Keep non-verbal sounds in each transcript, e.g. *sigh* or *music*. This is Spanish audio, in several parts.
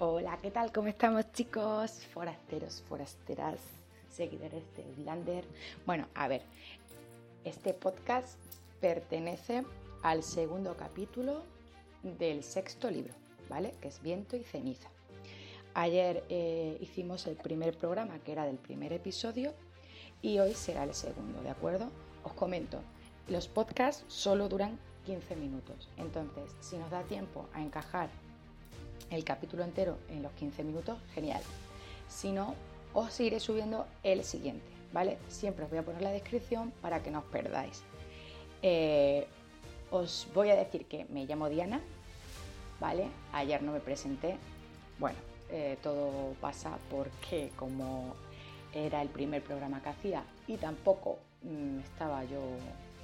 Hola, ¿qué tal? ¿Cómo estamos chicos? Forasteros, forasteras, seguidores de Blander. Bueno, a ver, este podcast pertenece al segundo capítulo del sexto libro, ¿vale? Que es Viento y Ceniza. Ayer eh, hicimos el primer programa, que era del primer episodio, y hoy será el segundo, ¿de acuerdo? Os comento, los podcasts solo duran 15 minutos, entonces si nos da tiempo a encajar el capítulo entero en los 15 minutos, genial. Si no, os iré subiendo el siguiente, ¿vale? Siempre os voy a poner la descripción para que no os perdáis. Eh, os voy a decir que me llamo Diana, ¿vale? Ayer no me presenté. Bueno, eh, todo pasa porque como era el primer programa que hacía y tampoco mm, estaba yo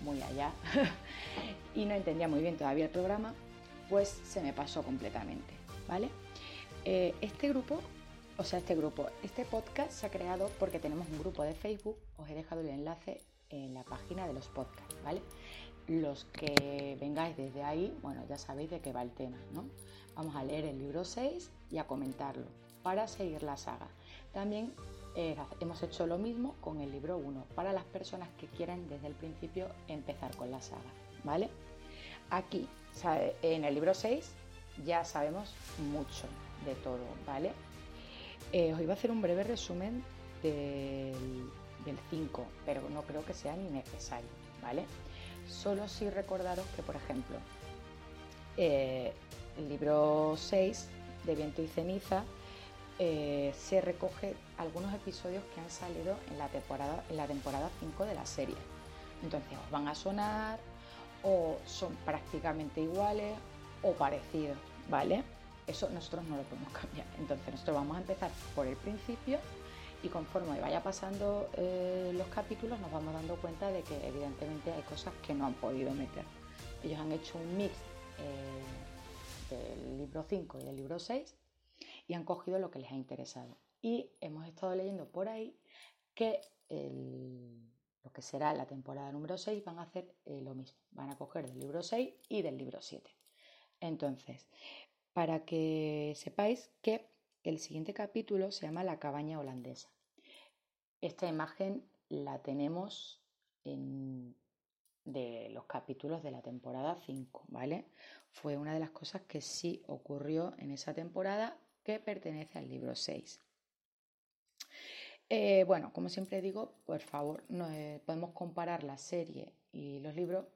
muy allá *laughs* y no entendía muy bien todavía el programa, pues se me pasó completamente. ¿Vale? Eh, este grupo, o sea, este grupo, este podcast se ha creado porque tenemos un grupo de Facebook, os he dejado el enlace en la página de los podcasts, ¿vale? Los que vengáis desde ahí, bueno, ya sabéis de qué va el tema, ¿no? Vamos a leer el libro 6 y a comentarlo para seguir la saga. También eh, hemos hecho lo mismo con el libro 1 para las personas que quieran desde el principio empezar con la saga, ¿vale? Aquí, en el libro 6 ya sabemos mucho de todo, ¿vale? Eh, os iba a hacer un breve resumen del, 5, pero no creo que sea ni necesario, ¿vale? Solo si recordaros que, por ejemplo, eh, el libro 6 de Viento y Ceniza eh, se recoge algunos episodios que han salido en la temporada en la temporada 5 de la serie. Entonces os van a sonar o son prácticamente iguales o parecidos, ¿vale? Eso nosotros no lo podemos cambiar. Entonces nosotros vamos a empezar por el principio y conforme vaya pasando eh, los capítulos nos vamos dando cuenta de que evidentemente hay cosas que no han podido meter. Ellos han hecho un mix eh, del libro 5 y del libro 6 y han cogido lo que les ha interesado. Y hemos estado leyendo por ahí que lo que será la temporada número 6 van a hacer eh, lo mismo. Van a coger del libro 6 y del libro 7. Entonces, para que sepáis que el siguiente capítulo se llama La cabaña holandesa. Esta imagen la tenemos en, de los capítulos de la temporada 5, ¿vale? Fue una de las cosas que sí ocurrió en esa temporada que pertenece al libro 6. Eh, bueno, como siempre digo, por favor, no, eh, podemos comparar la serie y los libros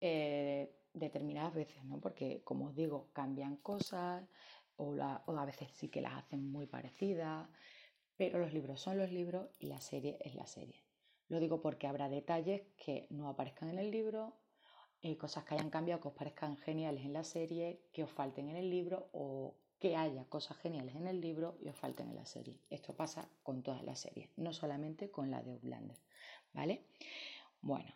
eh, determinadas veces, ¿no? Porque, como os digo, cambian cosas o, a veces sí que las hacen muy parecidas, pero los libros son los libros y la serie es la serie. Lo digo porque habrá detalles que no aparezcan en el libro, y cosas que hayan cambiado que os parezcan geniales en la serie, que os falten en el libro o que haya cosas geniales en el libro y os falten en la serie. Esto pasa con todas las series, no solamente con la de Outlander, ¿vale? Bueno,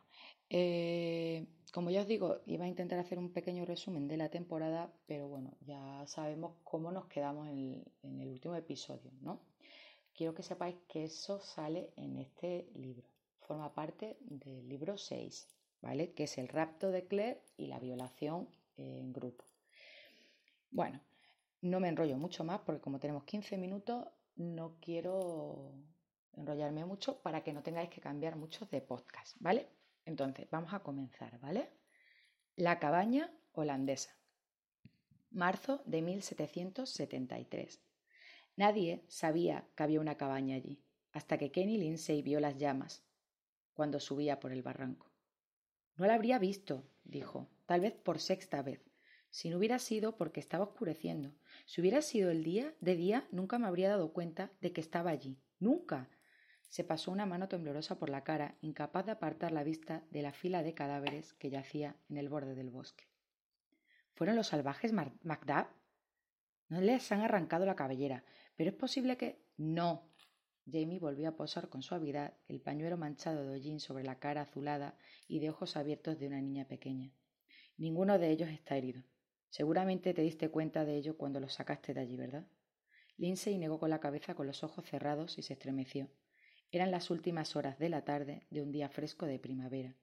eh, como ya os digo, iba a intentar hacer un pequeño resumen de la temporada, pero bueno, ya sabemos cómo nos quedamos en el, último episodio, ¿no? Quiero que sepáis que eso sale en este libro. Forma parte del libro 6, ¿vale? Que es el rapto de Claire y la violación en grupo. Bueno, no me enrollo mucho más porque como tenemos 15 minutos, no quiero enrollarme mucho para que no tengáis que cambiar muchos de podcast, ¿vale? Entonces, vamos a comenzar, ¿vale? La cabaña holandesa. Marzo de 1773. Nadie sabía que había una cabaña allí, hasta que Kenny Lindsay vio las llamas cuando subía por el barranco. No la habría visto, dijo, tal vez por sexta vez. Si no hubiera sido porque estaba oscureciendo. Si hubiera sido el día de día, nunca me habría dado cuenta de que estaba allí. Nunca. Se pasó una mano temblorosa por la cara, incapaz de apartar la vista de la fila de cadáveres que yacía en el borde del bosque. ¿Fueron los salvajes Macduff? No les han arrancado la cabellera, pero es posible que. No. Jamie volvió a posar con suavidad el pañuelo manchado de hollín sobre la cara azulada y de ojos abiertos de una niña pequeña. Ninguno de ellos está herido. Seguramente te diste cuenta de ello cuando los sacaste de allí, ¿verdad? Lindsay negó con la cabeza con los ojos cerrados y se estremeció. Eran las últimas horas de la tarde de un día fresco de primavera,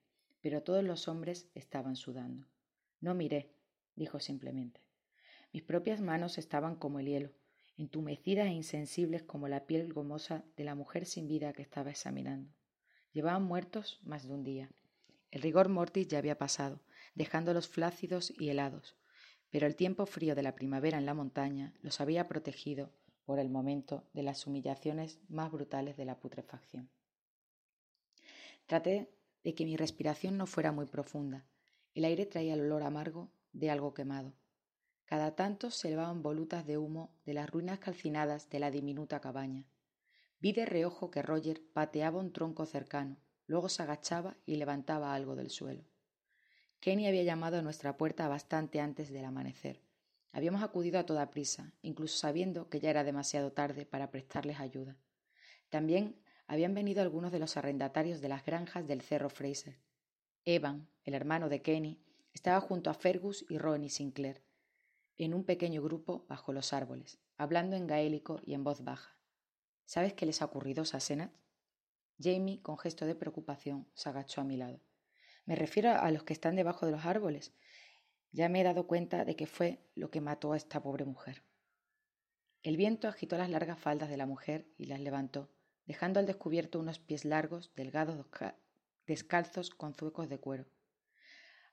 pero todos los hombres estaban sudando. No miré, dijo simplemente. Mis propias manos estaban como el hielo, entumecidas e insensibles como la piel gomosa de la mujer sin vida que estaba examinando. Llevaban muertos más de un día. El rigor mortis ya había pasado, dejándolos flácidos y helados, pero el tiempo frío de la primavera en la montaña los había protegido por el momento de las humillaciones más brutales de la putrefacción. Traté de que mi respiración no fuera muy profunda. El aire traía el olor amargo de algo quemado. Cada tanto se elevaban volutas de humo de las ruinas calcinadas de la diminuta cabaña. Vi de reojo que Roger pateaba un tronco cercano, luego se agachaba y levantaba algo del suelo. Kenny había llamado a nuestra puerta bastante antes del amanecer. Habíamos acudido a toda prisa, incluso sabiendo que ya era demasiado tarde para prestarles ayuda. También habían venido algunos de los arrendatarios de las granjas del Cerro Fraser. Evan, el hermano de Kenny, estaba junto a Fergus y Ronnie Sinclair, en un pequeño grupo bajo los árboles, hablando en gaélico y en voz baja. ¿Sabes qué les ha ocurrido, Sassenat? Jamie, con gesto de preocupación, se agachó a mi lado. Me refiero a los que están debajo de los árboles. Ya me he dado cuenta de que fue lo que mató a esta pobre mujer. El viento agitó las largas faldas de la mujer y las levantó, dejando al descubierto unos pies largos, delgados, descalzos con zuecos de cuero.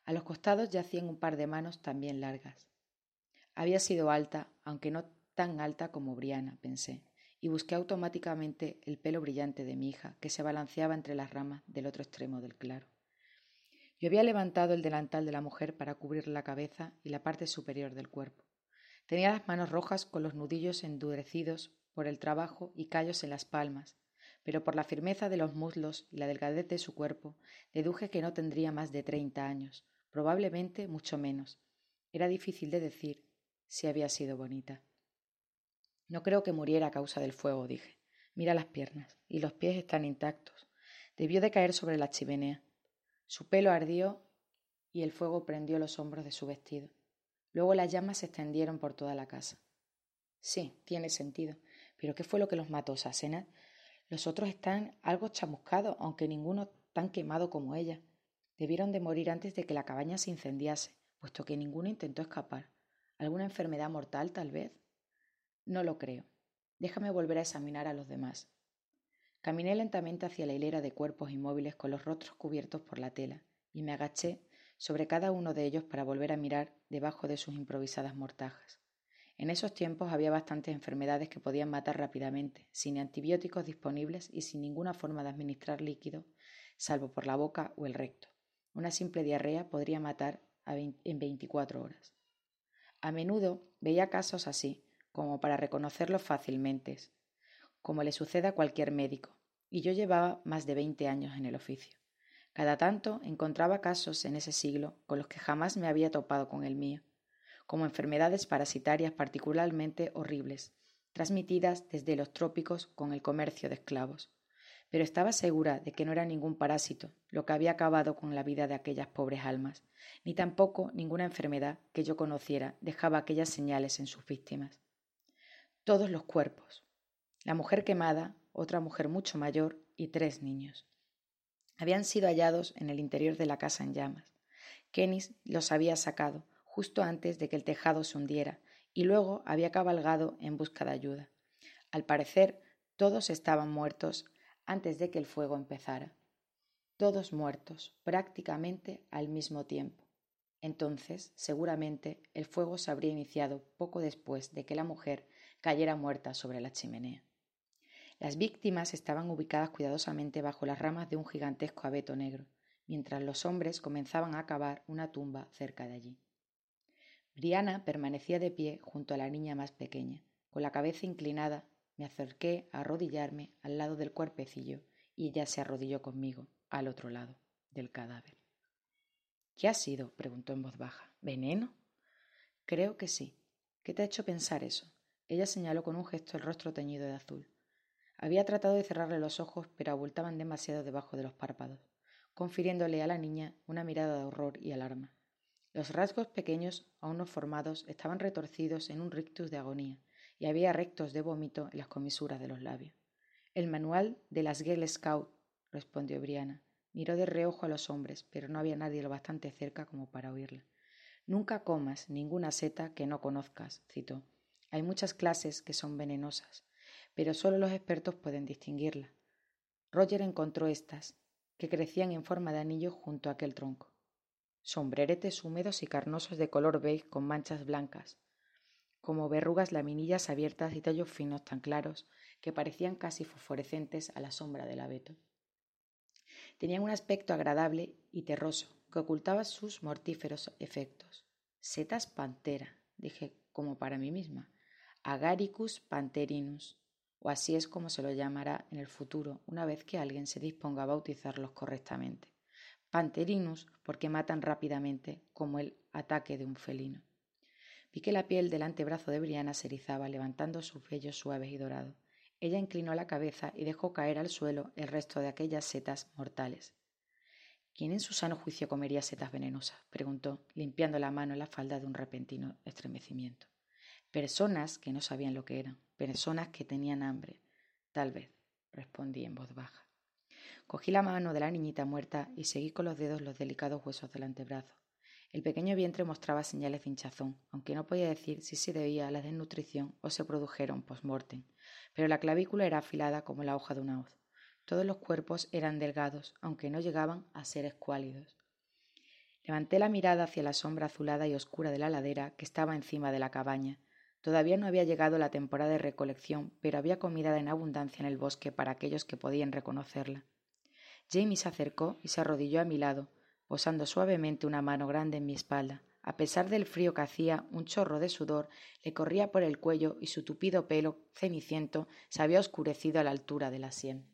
A los costados yacían un par de manos también largas. Había sido alta, aunque no tan alta como Briana, pensé, y busqué automáticamente el pelo brillante de mi hija, que se balanceaba entre las ramas del otro extremo del claro. Yo había levantado el delantal de la mujer para cubrir la cabeza y la parte superior del cuerpo. Tenía las manos rojas con los nudillos endurecidos por el trabajo y callos en las palmas, pero por la firmeza de los muslos y la delgadez de su cuerpo deduje que no tendría más de treinta años, probablemente mucho menos. Era difícil de decir, si había sido bonita. No creo que muriera a causa del fuego, dije. Mira las piernas, y los pies están intactos. Debió de caer sobre la chimenea. Su pelo ardió y el fuego prendió los hombros de su vestido. Luego las llamas se extendieron por toda la casa. Sí, tiene sentido. Pero ¿qué fue lo que los mató, Sasena? Los otros están algo chamuscados, aunque ninguno tan quemado como ella. Debieron de morir antes de que la cabaña se incendiase, puesto que ninguno intentó escapar. ¿Alguna enfermedad mortal, tal vez? No lo creo. Déjame volver a examinar a los demás. Caminé lentamente hacia la hilera de cuerpos inmóviles con los rostros cubiertos por la tela, y me agaché sobre cada uno de ellos para volver a mirar debajo de sus improvisadas mortajas. En esos tiempos había bastantes enfermedades que podían matar rápidamente, sin antibióticos disponibles y sin ninguna forma de administrar líquido, salvo por la boca o el recto. Una simple diarrea podría matar en 24 horas. A menudo veía casos así, como para reconocerlos fácilmente, como le sucede a cualquier médico, y yo llevaba más de veinte años en el oficio. Cada tanto encontraba casos en ese siglo con los que jamás me había topado con el mío, como enfermedades parasitarias particularmente horribles, transmitidas desde los trópicos con el comercio de esclavos, pero estaba segura de que no era ningún parásito lo que había acabado con la vida de aquellas pobres almas, ni tampoco ninguna enfermedad que yo conociera dejaba aquellas señales en sus víctimas. Todos los cuerpos. La mujer quemada, otra mujer mucho mayor y tres niños. Habían sido hallados en el interior de la casa en llamas. Kenis los había sacado justo antes de que el tejado se hundiera y luego había cabalgado en busca de ayuda. Al parecer, todos estaban muertos antes de que el fuego empezara. Todos muertos, prácticamente al mismo tiempo. Entonces, seguramente, el fuego se habría iniciado poco después de que la mujer cayera muerta sobre la chimenea. Las víctimas estaban ubicadas cuidadosamente bajo las ramas de un gigantesco abeto negro, mientras los hombres comenzaban a cavar una tumba cerca de allí. Briana permanecía de pie junto a la niña más pequeña, con la cabeza inclinada me acerqué a arrodillarme al lado del cuerpecillo y ella se arrodilló conmigo al otro lado del cadáver. ¿Qué ha sido? preguntó en voz baja. ¿Veneno? Creo que sí. ¿Qué te ha hecho pensar eso? Ella señaló con un gesto el rostro teñido de azul. Había tratado de cerrarle los ojos, pero abultaban demasiado debajo de los párpados, confiriéndole a la niña una mirada de horror y alarma. Los rasgos pequeños, aún no formados, estaban retorcidos en un rictus de agonía, y había rectos de vómito en las comisuras de los labios. El manual de las Girl Scout, respondió Briana. Miró de reojo a los hombres, pero no había nadie lo bastante cerca como para oírla. Nunca comas ninguna seta que no conozcas, citó. Hay muchas clases que son venenosas, pero solo los expertos pueden distinguirla. Roger encontró estas, que crecían en forma de anillo junto a aquel tronco. Sombreretes húmedos y carnosos de color beige con manchas blancas, como verrugas laminillas abiertas y tallos finos tan claros que parecían casi fosforescentes a la sombra del abeto. Tenían un aspecto agradable y terroso que ocultaba sus mortíferos efectos. Setas pantera, dije como para mí misma. Agaricus panterinus, o así es como se lo llamará en el futuro, una vez que alguien se disponga a bautizarlos correctamente. Panterinus, porque matan rápidamente, como el ataque de un felino. Vi que la piel del antebrazo de Briana se erizaba, levantando sus vellos suaves y dorados. Ella inclinó la cabeza y dejó caer al suelo el resto de aquellas setas mortales. ¿Quién en su sano juicio comería setas venenosas? preguntó, limpiando la mano en la falda de un repentino estremecimiento. Personas que no sabían lo que eran, personas que tenían hambre. Tal vez, respondí en voz baja. Cogí la mano de la niñita muerta y seguí con los dedos los delicados huesos del antebrazo. El pequeño vientre mostraba señales de hinchazón, aunque no podía decir si se debía a la desnutrición o se produjeron post-mortem, pero la clavícula era afilada como la hoja de una hoz. Todos los cuerpos eran delgados, aunque no llegaban a ser escuálidos. Levanté la mirada hacia la sombra azulada y oscura de la ladera que estaba encima de la cabaña. Todavía no había llegado la temporada de recolección, pero había comida en abundancia en el bosque para aquellos que podían reconocerla. Jamie se acercó y se arrodilló a mi lado, posando suavemente una mano grande en mi espalda. A pesar del frío que hacía, un chorro de sudor le corría por el cuello y su tupido pelo ceniciento se había oscurecido a la altura de la sien.